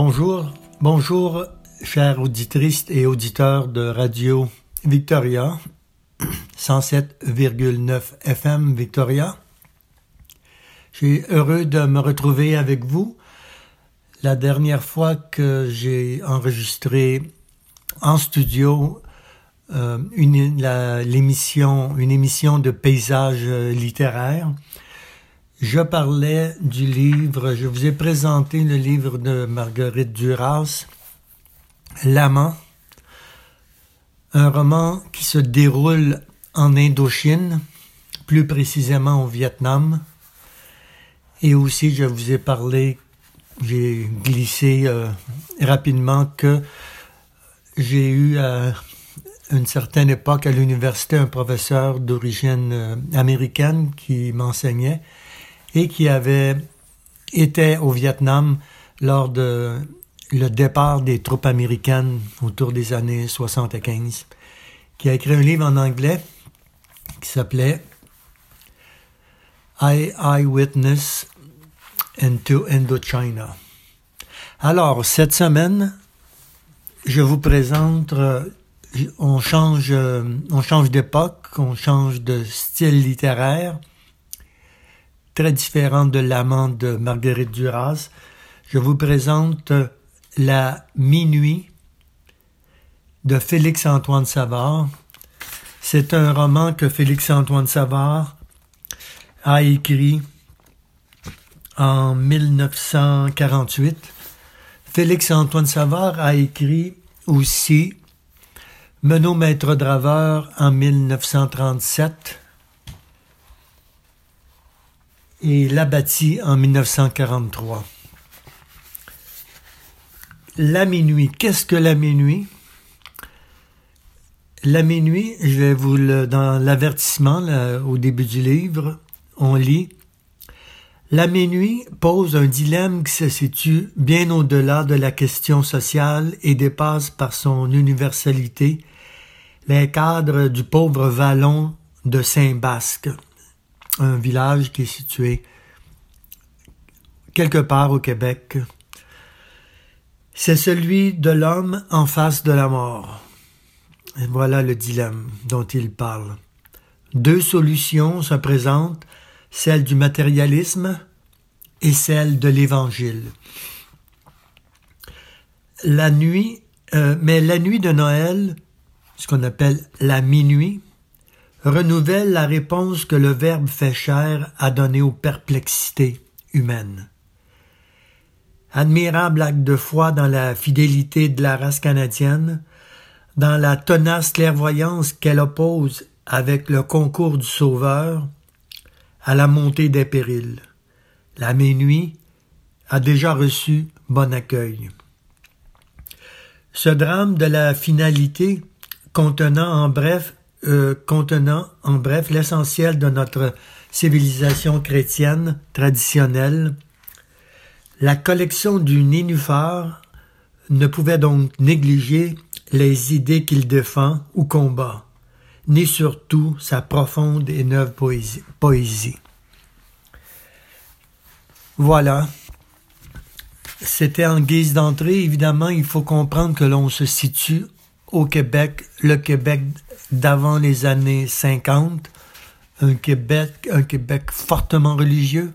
Bonjour, bonjour, chers auditrices et auditeurs de Radio Victoria, 107,9 FM Victoria. Je suis heureux de me retrouver avec vous. La dernière fois que j'ai enregistré en studio euh, une, une émission de paysage littéraire, je parlais du livre, je vous ai présenté le livre de Marguerite Duras, L'amant, un roman qui se déroule en Indochine, plus précisément au Vietnam. Et aussi, je vous ai parlé, j'ai glissé euh, rapidement que j'ai eu à une certaine époque à l'université un professeur d'origine euh, américaine qui m'enseignait et qui avait été au Vietnam lors de le départ des troupes américaines autour des années 75, qui a écrit un livre en anglais qui s'appelait I Eyewitness into Indochina. Alors, cette semaine, je vous présente, euh, on change, euh, on change d'époque, on change de style littéraire, très différent de l'amant de Marguerite Duras. Je vous présente La Minuit de Félix-Antoine Savard. C'est un roman que Félix-Antoine Savard a écrit en 1948. Félix-Antoine Savard a écrit aussi Menot Maître Draveur en 1937 et l'a bâti en 1943. La minuit. Qu'est-ce que la minuit? La minuit, je vais vous le, dans l'avertissement, au début du livre, on lit La minuit pose un dilemme qui se situe bien au-delà de la question sociale et dépasse par son universalité les cadres du pauvre vallon de Saint-Basque un village qui est situé quelque part au Québec. C'est celui de l'homme en face de la mort. Voilà le dilemme dont il parle. Deux solutions se présentent, celle du matérialisme et celle de l'Évangile. La nuit, euh, mais la nuit de Noël, ce qu'on appelle la minuit, renouvelle la réponse que le Verbe fait chair a donnée aux perplexités humaines. Admirable acte de foi dans la fidélité de la race canadienne, dans la tenace clairvoyance qu'elle oppose avec le concours du Sauveur à la montée des périls. La minuit a déjà reçu bon accueil. Ce drame de la finalité, contenant en bref euh, contenant, en bref, l'essentiel de notre civilisation chrétienne traditionnelle, la collection du nénuphar ne pouvait donc négliger les idées qu'il défend ou combat, ni surtout sa profonde et neuve poésie. poésie. Voilà. C'était en guise d'entrée. Évidemment, il faut comprendre que l'on se situe au Québec, le Québec d'avant les années 50, un Québec, fortement religieux,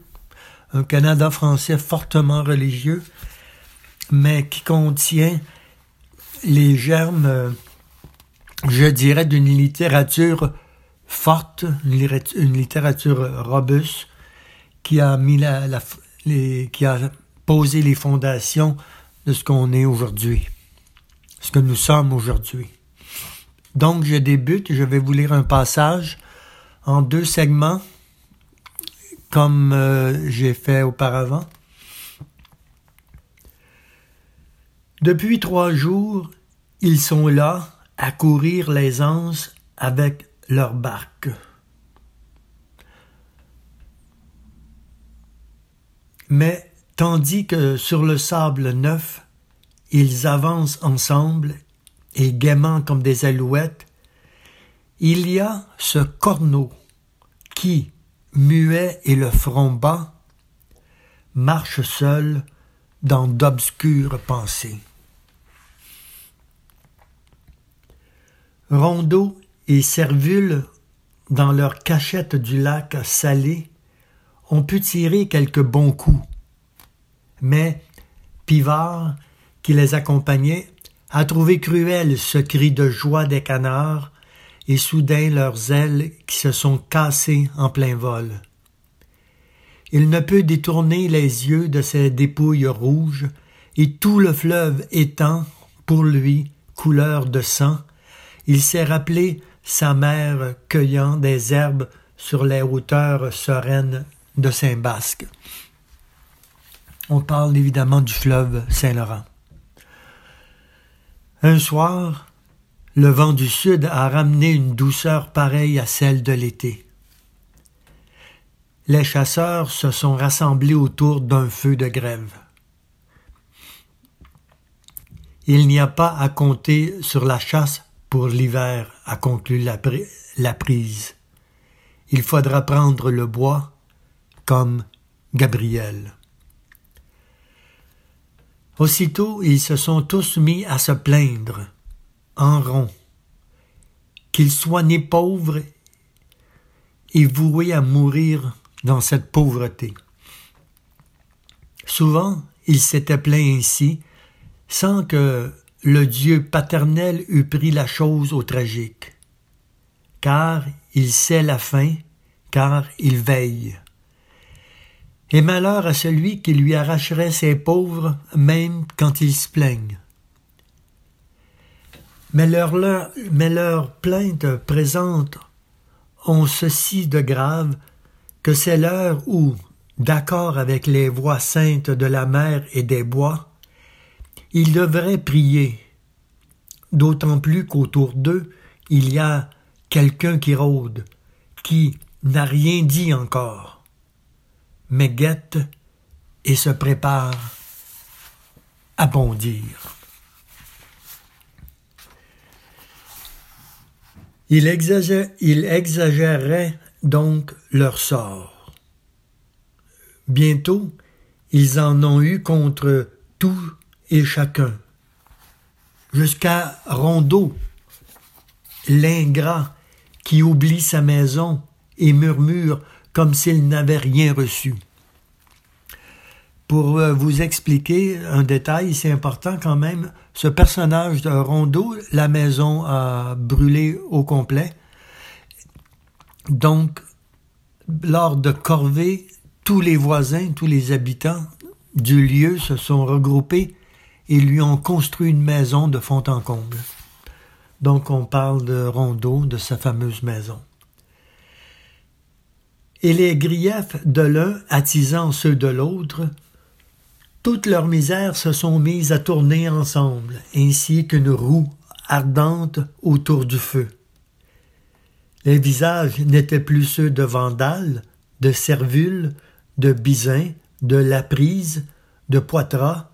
un Canada français fortement religieux, mais qui contient les germes, je dirais, d'une littérature forte, une littérature robuste, qui a mis la, les, qui a posé les fondations de ce qu'on est aujourd'hui, ce que nous sommes aujourd'hui. Donc, je débute, je vais vous lire un passage en deux segments, comme euh, j'ai fait auparavant. Depuis trois jours, ils sont là à courir les anses avec leur barque. Mais tandis que sur le sable neuf, ils avancent ensemble et gaiement comme des alouettes, il y a ce corneau qui, muet et le front bas, marche seul dans d'obscures pensées. Rondeau et Servule, dans leur cachette du lac salé, ont pu tirer quelques bons coups. Mais Pivard, qui les accompagnait, a trouvé cruel ce cri de joie des canards et soudain leurs ailes qui se sont cassées en plein vol. Il ne peut détourner les yeux de ses dépouilles rouges, et tout le fleuve étant, pour lui, couleur de sang, il s'est rappelé sa mère cueillant des herbes sur les hauteurs sereines de Saint-Basque. On parle évidemment du fleuve Saint-Laurent. Un soir, le vent du sud a ramené une douceur pareille à celle de l'été. Les chasseurs se sont rassemblés autour d'un feu de grève. Il n'y a pas à compter sur la chasse pour l'hiver, a conclu la, prise. Il faudra prendre le bois comme Gabriel. Aussitôt ils se sont tous mis à se plaindre, en rond, qu'ils soient nés pauvres et voués à mourir dans cette pauvreté. Souvent, ils s'étaient plaints ainsi, sans que le Dieu paternel eût pris la chose au tragique. Car il sait la fin, car il veille et malheur à celui qui lui arracherait ses pauvres, même quand ils se plaignent. Mais leurs leur, plaintes présentes ont ceci de grave que c'est l'heure où, d'accord avec les voix saintes de la mer et des bois, ils devraient prier, d'autant plus qu'autour d'eux il y a quelqu'un qui rôde, qui n'a rien dit encore mais guette et se prépare à bondir. Il, il exagérait donc leur sort. Bientôt, ils en ont eu contre tout et chacun, jusqu'à Rondeau, l'ingrat qui oublie sa maison et murmure comme s'il n'avait rien reçu. Pour euh, vous expliquer un détail, c'est important quand même, ce personnage de Rondeau, la maison a brûlé au complet. Donc, lors de corvée, tous les voisins, tous les habitants du lieu se sont regroupés et lui ont construit une maison de fond en comble. Donc on parle de Rondeau, de sa fameuse maison et les griefs de l'un attisant ceux de l'autre, toutes leurs misères se sont mises à tourner ensemble, ainsi qu'une roue ardente autour du feu. Les visages n'étaient plus ceux de Vandale, de Servule, de Bizin, de Laprise, de Poitras,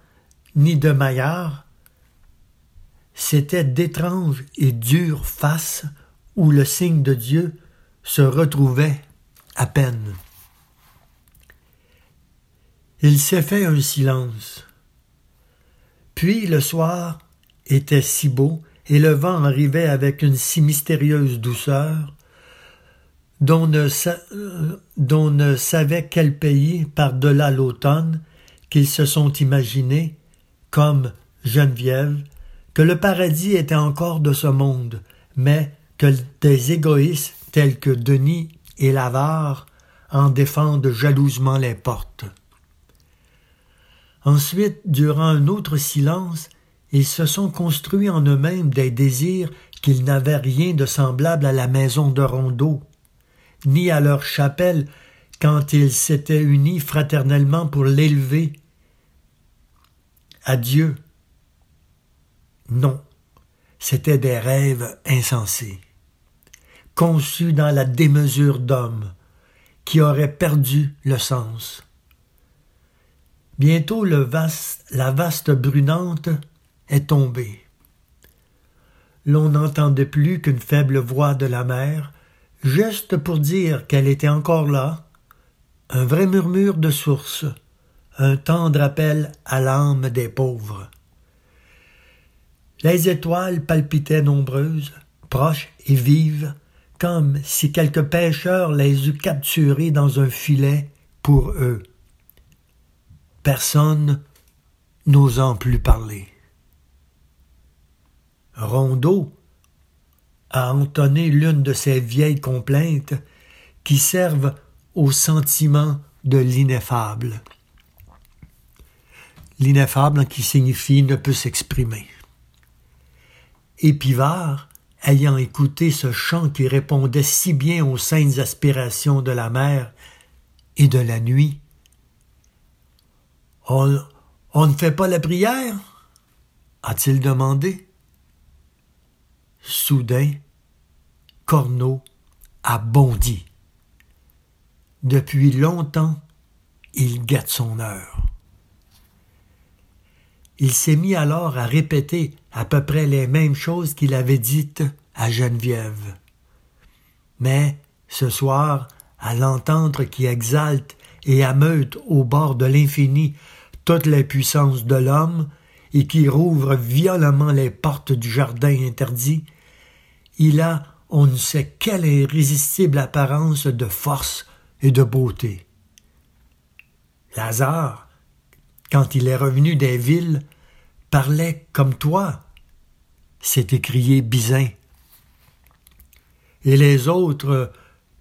ni de Maillard. C'étaient d'étranges et dures faces où le signe de Dieu se retrouvait à peine. Il s'est fait un silence. Puis le soir était si beau et le vent arrivait avec une si mystérieuse douceur dont ne, dont ne savait quel pays par-delà l'automne qu'ils se sont imaginés, comme Geneviève, que le paradis était encore de ce monde, mais que des égoïstes tels que Denis et l'avare en défendent jalousement les portes. Ensuite, durant un autre silence, ils se sont construits en eux-mêmes des désirs qu'ils n'avaient rien de semblable à la maison de Rondeau, ni à leur chapelle quand ils s'étaient unis fraternellement pour l'élever à Dieu. Non, c'étaient des rêves insensés conçu dans la démesure d'homme, qui aurait perdu le sens. Bientôt le vaste, la vaste brunante est tombée. L'on n'entendait plus qu'une faible voix de la mer, juste pour dire qu'elle était encore là, un vrai murmure de source, un tendre appel à l'âme des pauvres. Les étoiles palpitaient nombreuses, proches et vives, comme si quelque pêcheur les eût capturées dans un filet pour eux. Personne n'osant plus parler. Rondeau a entonné l'une de ces vieilles complaintes qui servent au sentiment de l'ineffable. L'ineffable qui signifie ne peut s'exprimer. Et Pivard, ayant écouté ce chant qui répondait si bien aux saintes aspirations de la mer et de la nuit, on, ne fait pas la prière a-t-il demandé. Soudain, Corneau a bondi. Depuis longtemps, il guette son heure. Il s'est mis alors à répéter à peu près les mêmes choses qu'il avait dites à Geneviève. Mais, ce soir, à l'entendre qui exalte et ameute au bord de l'infini toutes les puissances de l'homme, et qui rouvre violemment les portes du jardin interdit, il a on ne sait quelle irrésistible apparence de force et de beauté. Lazare, quand il est revenu des villes, parlait comme toi, s'est écrié Bizin. Et les autres,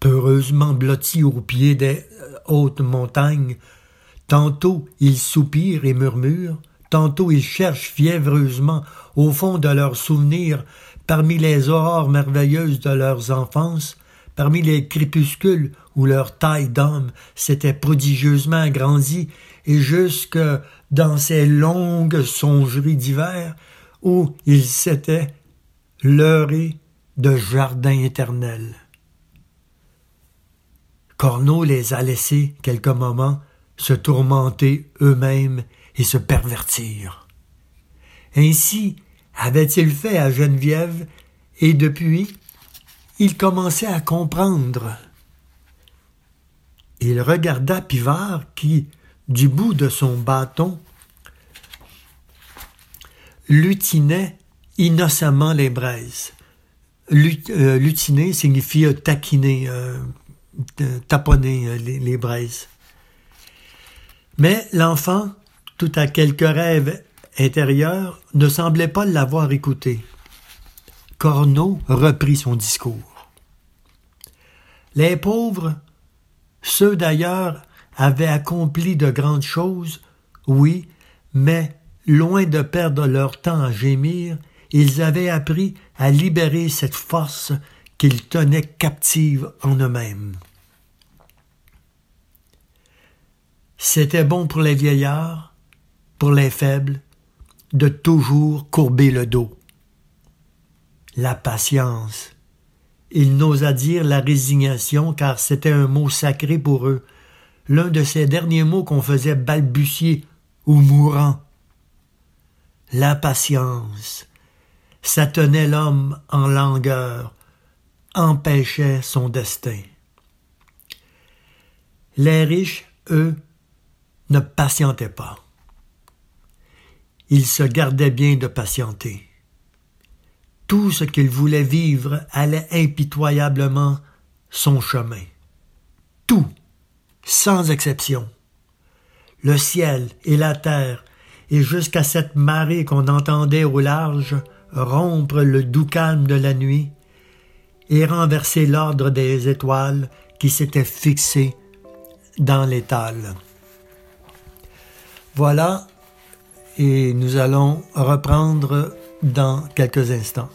peureusement blottis au pied des hautes montagnes, tantôt ils soupirent et murmurent, tantôt ils cherchent fiévreusement au fond de leurs souvenirs, parmi les aurores merveilleuses de leurs enfances, parmi les crépuscules où leur taille d'homme s'était prodigieusement agrandie, et jusque dans ces longues songeries d'hiver où ils s'étaient leurrés de jardins éternels. Corneau les a laissés quelques moments se tourmenter eux-mêmes et se pervertir. Ainsi avait-il fait à Geneviève, et depuis, il commençait à comprendre. Il regarda Pivard qui, du bout de son bâton, lutinait innocemment les braises. Euh, lutiner signifie taquiner, euh, taponner euh, les, les braises. Mais l'enfant tout à quelque rêve intérieur, ne semblait pas l'avoir écouté. Corneau reprit son discours. Les pauvres, ceux d'ailleurs, avaient accompli de grandes choses, oui, mais loin de perdre leur temps à gémir, ils avaient appris à libérer cette force qu'ils tenaient captive en eux-mêmes. C'était bon pour les vieillards, pour les faibles, de toujours courber le dos. La patience. Il n'osa dire la résignation car c'était un mot sacré pour eux, l'un de ces derniers mots qu'on faisait balbutier ou mourant. La patience. Ça tenait l'homme en langueur, empêchait son destin. Les riches, eux, ne patientaient pas il se gardait bien de patienter. Tout ce qu'il voulait vivre allait impitoyablement son chemin. Tout, sans exception. Le ciel et la terre, et jusqu'à cette marée qu'on entendait au large rompre le doux calme de la nuit, et renverser l'ordre des étoiles qui s'étaient fixées dans l'étal. Voilà et nous allons reprendre dans quelques instants.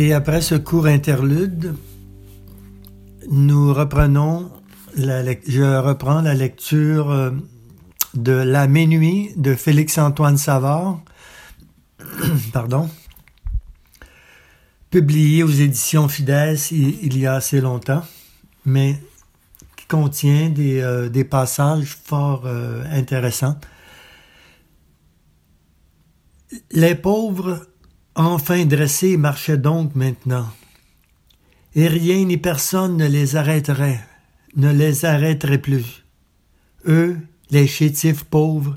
Et après ce court interlude, nous reprenons je reprends la lecture euh, de La Minuit de Félix-Antoine Savard, pardon, publié aux éditions Fides il, y a assez longtemps, mais qui contient des, euh, passages fort euh, intéressants. Les pauvres enfin dressés marchaient donc maintenant, et rien ni personne ne les arrêterait, ne les arrêterait plus. Eux, les chétifs pauvres,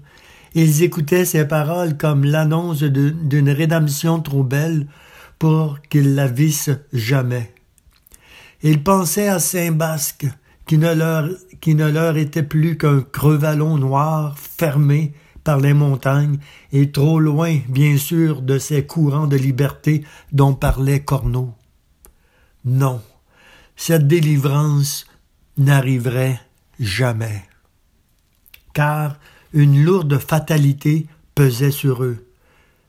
ils écoutaient ces paroles comme l'annonce d'une rédemption trop belle pour qu'ils la vissent jamais. Ils pensaient à Saint-Basque, qui ne leur, qui ne leur était plus qu'un crevalon noir fermé par les montagnes et trop loin, bien sûr, de ces courants de liberté dont parlait Corneau. Non, cette délivrance n'arriverait jamais. Car une lourde fatalité pesait sur eux.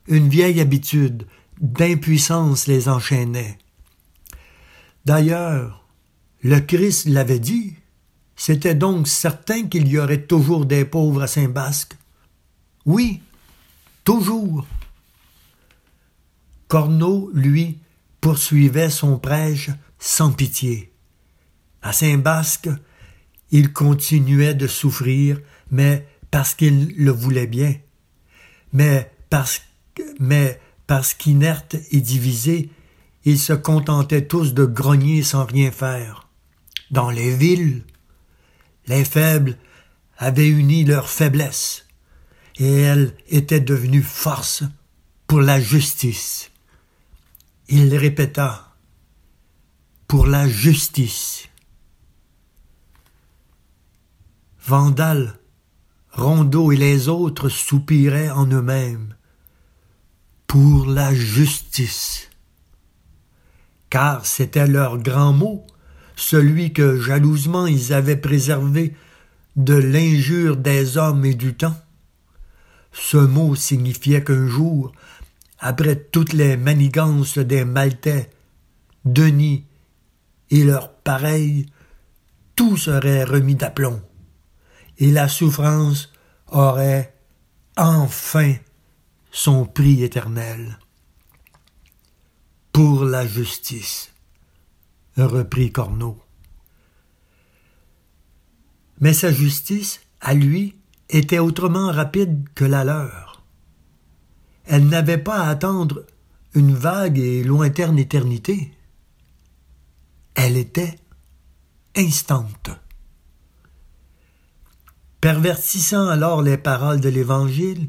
Une vieille habitude d'impuissance les enchaînait. D'ailleurs, le Christ l'avait dit. C'était donc certain qu'il y aurait toujours des pauvres à Saint-Basque. Oui, toujours. Corneau, lui, poursuivait son prêche sans pitié. À Saint-Basque, il continuait de souffrir, mais parce qu'il le voulait bien. Mais parce, qu'inerte et divisé, ils se contentaient tous de grogner sans rien faire. Dans les villes, les faibles avaient uni leur faiblesse, et elle était devenue force pour la justice. Il répéta, pour la justice. Vandal, Rondeau et les autres soupiraient en eux-mêmes. Pour la justice. Car c'était leur grand mot, celui que jalousement ils avaient préservé de l'injure des hommes et du temps. Ce mot signifiait qu'un jour, après toutes les manigances des Maltais, Denis et leurs pareils, tout serait remis d'aplomb, et la souffrance aurait enfin son prix éternel. Pour la justice, reprit Corneau. Mais sa justice, à lui, était autrement rapide que la leur. Elle n'avait pas à attendre une vague et lointaine éternité. Elle était instante. Pervertissant alors les paroles de l'Évangile,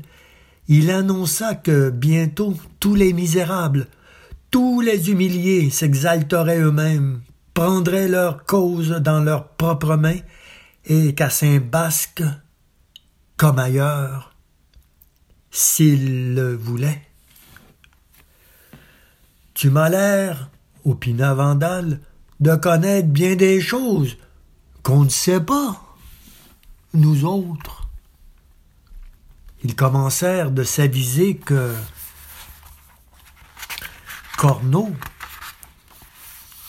il annonça que bientôt tous les misérables, tous les humiliés s'exalteraient eux-mêmes, prendraient leur cause dans leurs propres mains, et qu'à Saint-Basque, comme ailleurs, s'ils le voulaient. Tu m'as l'air, opina Vandal, de connaître bien des choses qu'on ne sait pas, nous autres. Ils commencèrent de s'aviser que Corneau,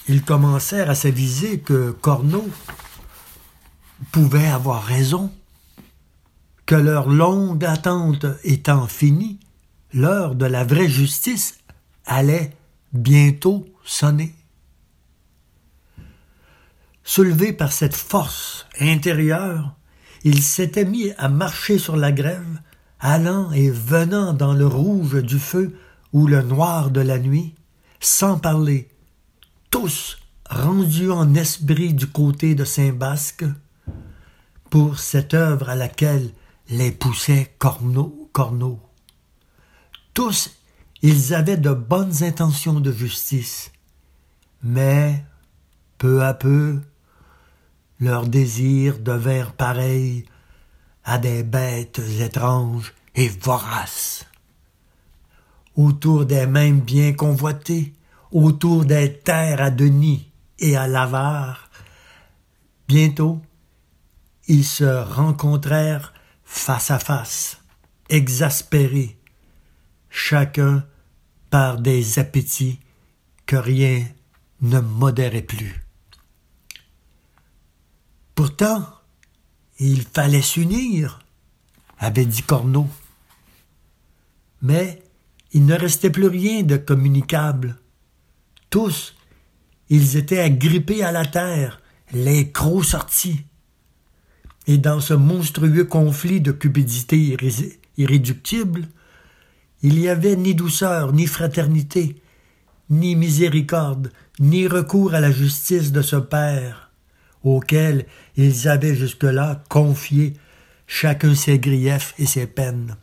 ils commencèrent à s'aviser que Corneau pouvait avoir raison, que leur longue attente étant finie, l'heure de la vraie justice allait bientôt sonner. Soulevé par cette force intérieure, il s'était mis à marcher sur la grève, allant et venant dans le rouge du feu ou le noir de la nuit, sans parler, tous rendus en esprit du côté de Saint-Basque, pour cette œuvre à laquelle les poussait Corneau. Corneau. Tous, ils avaient de bonnes intentions de justice, mais, peu à peu, leurs désirs devinrent pareils à des bêtes étranges et voraces. Autour des mêmes biens convoités, autour des terres à Denis et à l'avare, bientôt ils se rencontrèrent face à face, exaspérés, chacun par des appétits que rien ne modérait plus. Pourtant, il fallait s'unir, avait dit Corneau. Mais il ne restait plus rien de communicable. Tous, ils étaient agrippés à la terre, les crocs sortis. Et dans ce monstrueux conflit de cupidité irréductible, il n'y avait ni douceur, ni fraternité, ni miséricorde, ni recours à la justice de ce Père auxquels ils avaient jusque-là confié chacun ses griefs et ses peines.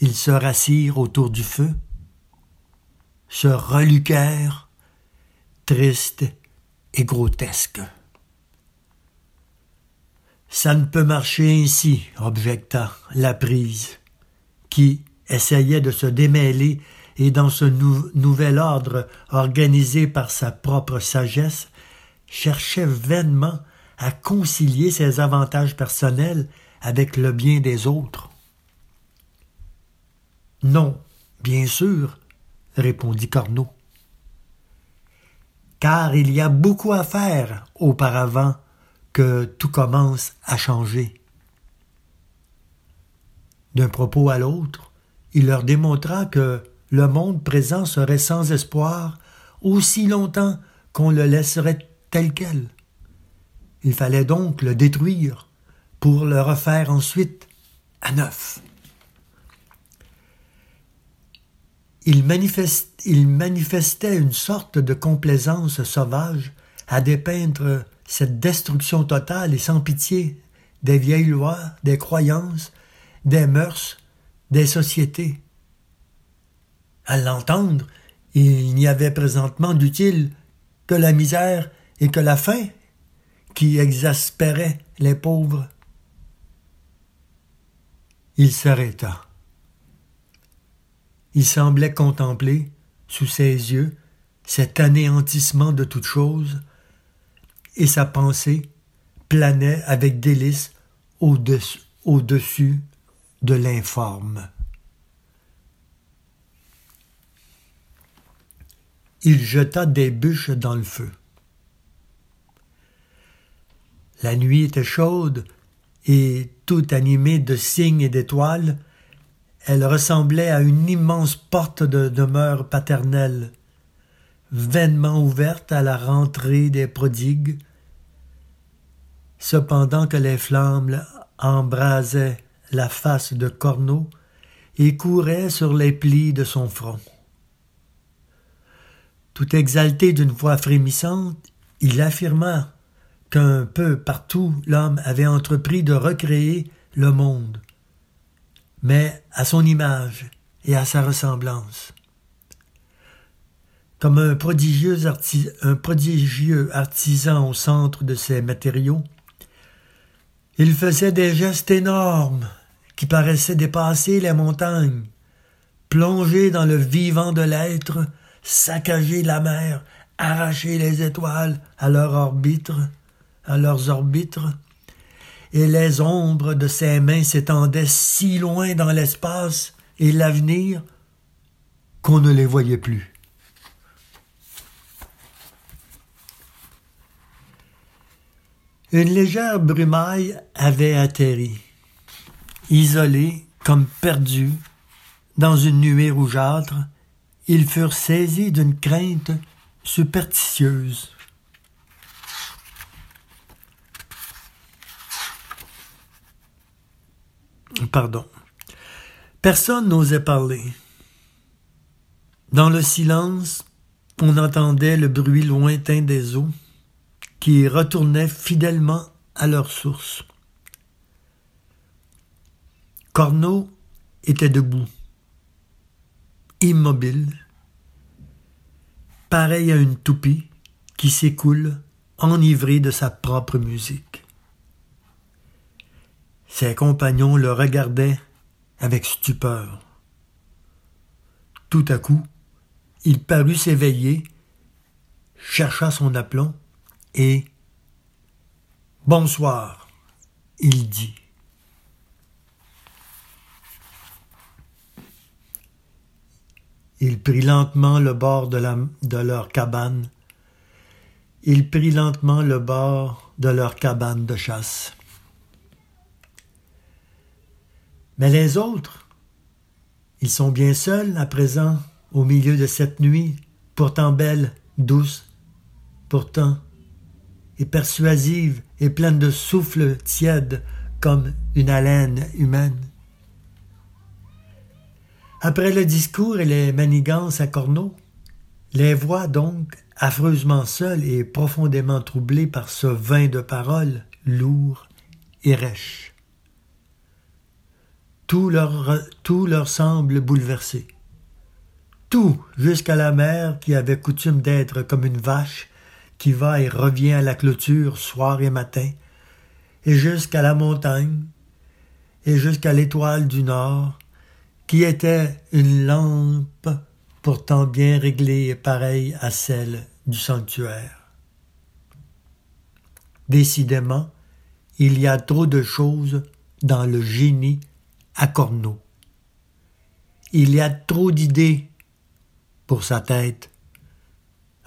Ils se rassirent autour du feu, se reluquèrent, tristes et grotesques. Ça ne peut marcher ainsi, objecta la prise, qui essayait de se démêler et dans ce nouvel ordre organisé par sa propre sagesse, cherchait vainement à concilier ses avantages personnels avec le bien des autres. Non, bien sûr, répondit Corneau. Car il y a beaucoup à faire auparavant que tout commence à changer. D'un propos à l'autre, il leur démontra que le monde présent serait sans espoir aussi longtemps qu'on le laisserait tel quel. Il fallait donc le détruire pour le refaire ensuite à neuf. Il, manifestait une sorte de complaisance sauvage à dépeindre cette destruction totale et sans pitié des vieilles lois, des croyances, des mœurs, des sociétés. À l'entendre, il n'y avait présentement d'utile que la misère et que la faim qui exaspérait les pauvres. Il s'arrêta. Il semblait contempler, sous ses yeux, cet anéantissement de toute chose, et sa pensée planait avec délice au-dessus, de l'informe. Il jeta des bûches dans le feu. La nuit était chaude, et tout animée de cygnes et d'étoiles, elle ressemblait à une immense porte de demeure paternelle, vainement ouverte à la rentrée des prodigues, cependant que les flammes embrasaient la face de Corneau et couraient sur les plis de son front. Tout exalté d'une voix frémissante, il affirma qu'un peu partout l'homme avait entrepris de recréer le monde, mais à son image et à sa ressemblance. Comme un prodigieux, un prodigieux artisan au centre de ses matériaux, il faisait des gestes énormes qui paraissaient dépasser les montagnes, plonger dans le vivant de l'être, saccager la mer, arracher les étoiles à leur orbite, à leurs orbites, et les ombres de ses mains s'étendaient si loin dans l'espace et l'avenir qu'on ne les voyait plus. Une légère brumaille avait atterri, isolés comme perdus dans une nuée rougeâtre, ils furent saisis d'une crainte superstitieuse. Pardon. Personne n'osait parler. Dans le silence, on entendait le bruit lointain des eaux qui retournaient fidèlement à leur source. Corneau était debout, immobile, pareil à une toupie qui s'écoule enivrée de sa propre musique. Ses compagnons le regardaient avec stupeur. Tout à coup, il parut s'éveiller, chercha son aplomb et Bonsoir, il dit. Il prit lentement le bord de, la, de leur cabane. Il prit lentement le bord de leur cabane de chasse. Mais les autres, ils sont bien seuls à présent au milieu de cette nuit, pourtant belle, douce, pourtant persuasive et pleine de souffle tiède comme une haleine humaine. Après le discours et les manigances à Corneau, les voix donc, affreusement seules et profondément troublées par ce vin de paroles lourd et rêche. Tout leur, tout leur semble bouleversé. Tout, jusqu'à la mer qui avait coutume d'être comme une vache qui va et revient à la clôture soir et matin, et jusqu'à la montagne, et jusqu'à l'étoile du nord, qui était une lampe pourtant bien réglée et pareille à celle du sanctuaire. Décidément, il y a trop de choses dans le génie à Corneau. Il y a trop d'idées pour sa tête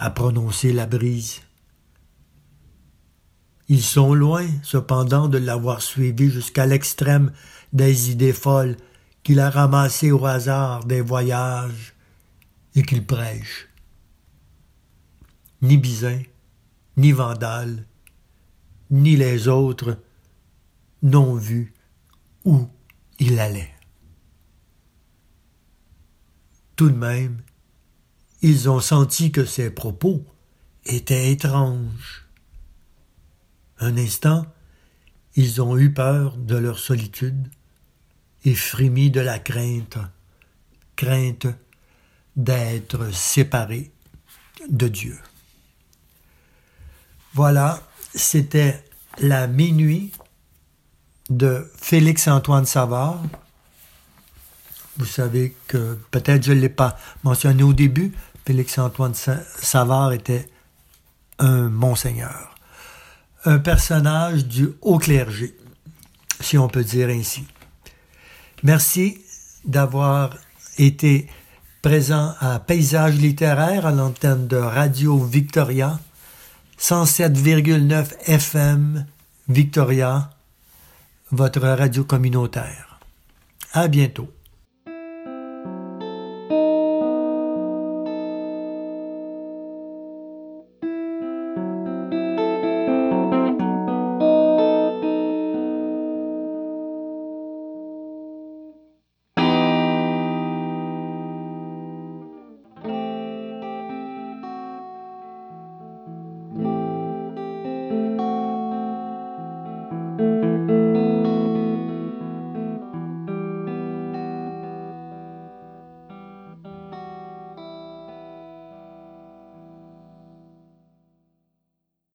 à prononcer la brise. Ils sont loin, cependant, de l'avoir suivi jusqu'à l'extrême des idées folles qu'il a ramassées au hasard des voyages et qu'il prêche. Ni Bizin, ni Vandale, ni les autres n'ont vu où il allait. Tout de même, ils ont senti que ses propos étaient étranges. Un instant, ils ont eu peur de leur solitude et frémi de la crainte, crainte d'être séparés de Dieu. Voilà, c'était la minuit de Félix-Antoine Savard. Vous savez que peut-être je ne l'ai pas mentionné au début, Félix-Antoine Savard était un monseigneur, un personnage du haut clergé, si on peut dire ainsi. Merci d'avoir été présent à Paysage littéraire à l'antenne de Radio Victoria, 107,9 FM Victoria, votre radio communautaire. À bientôt.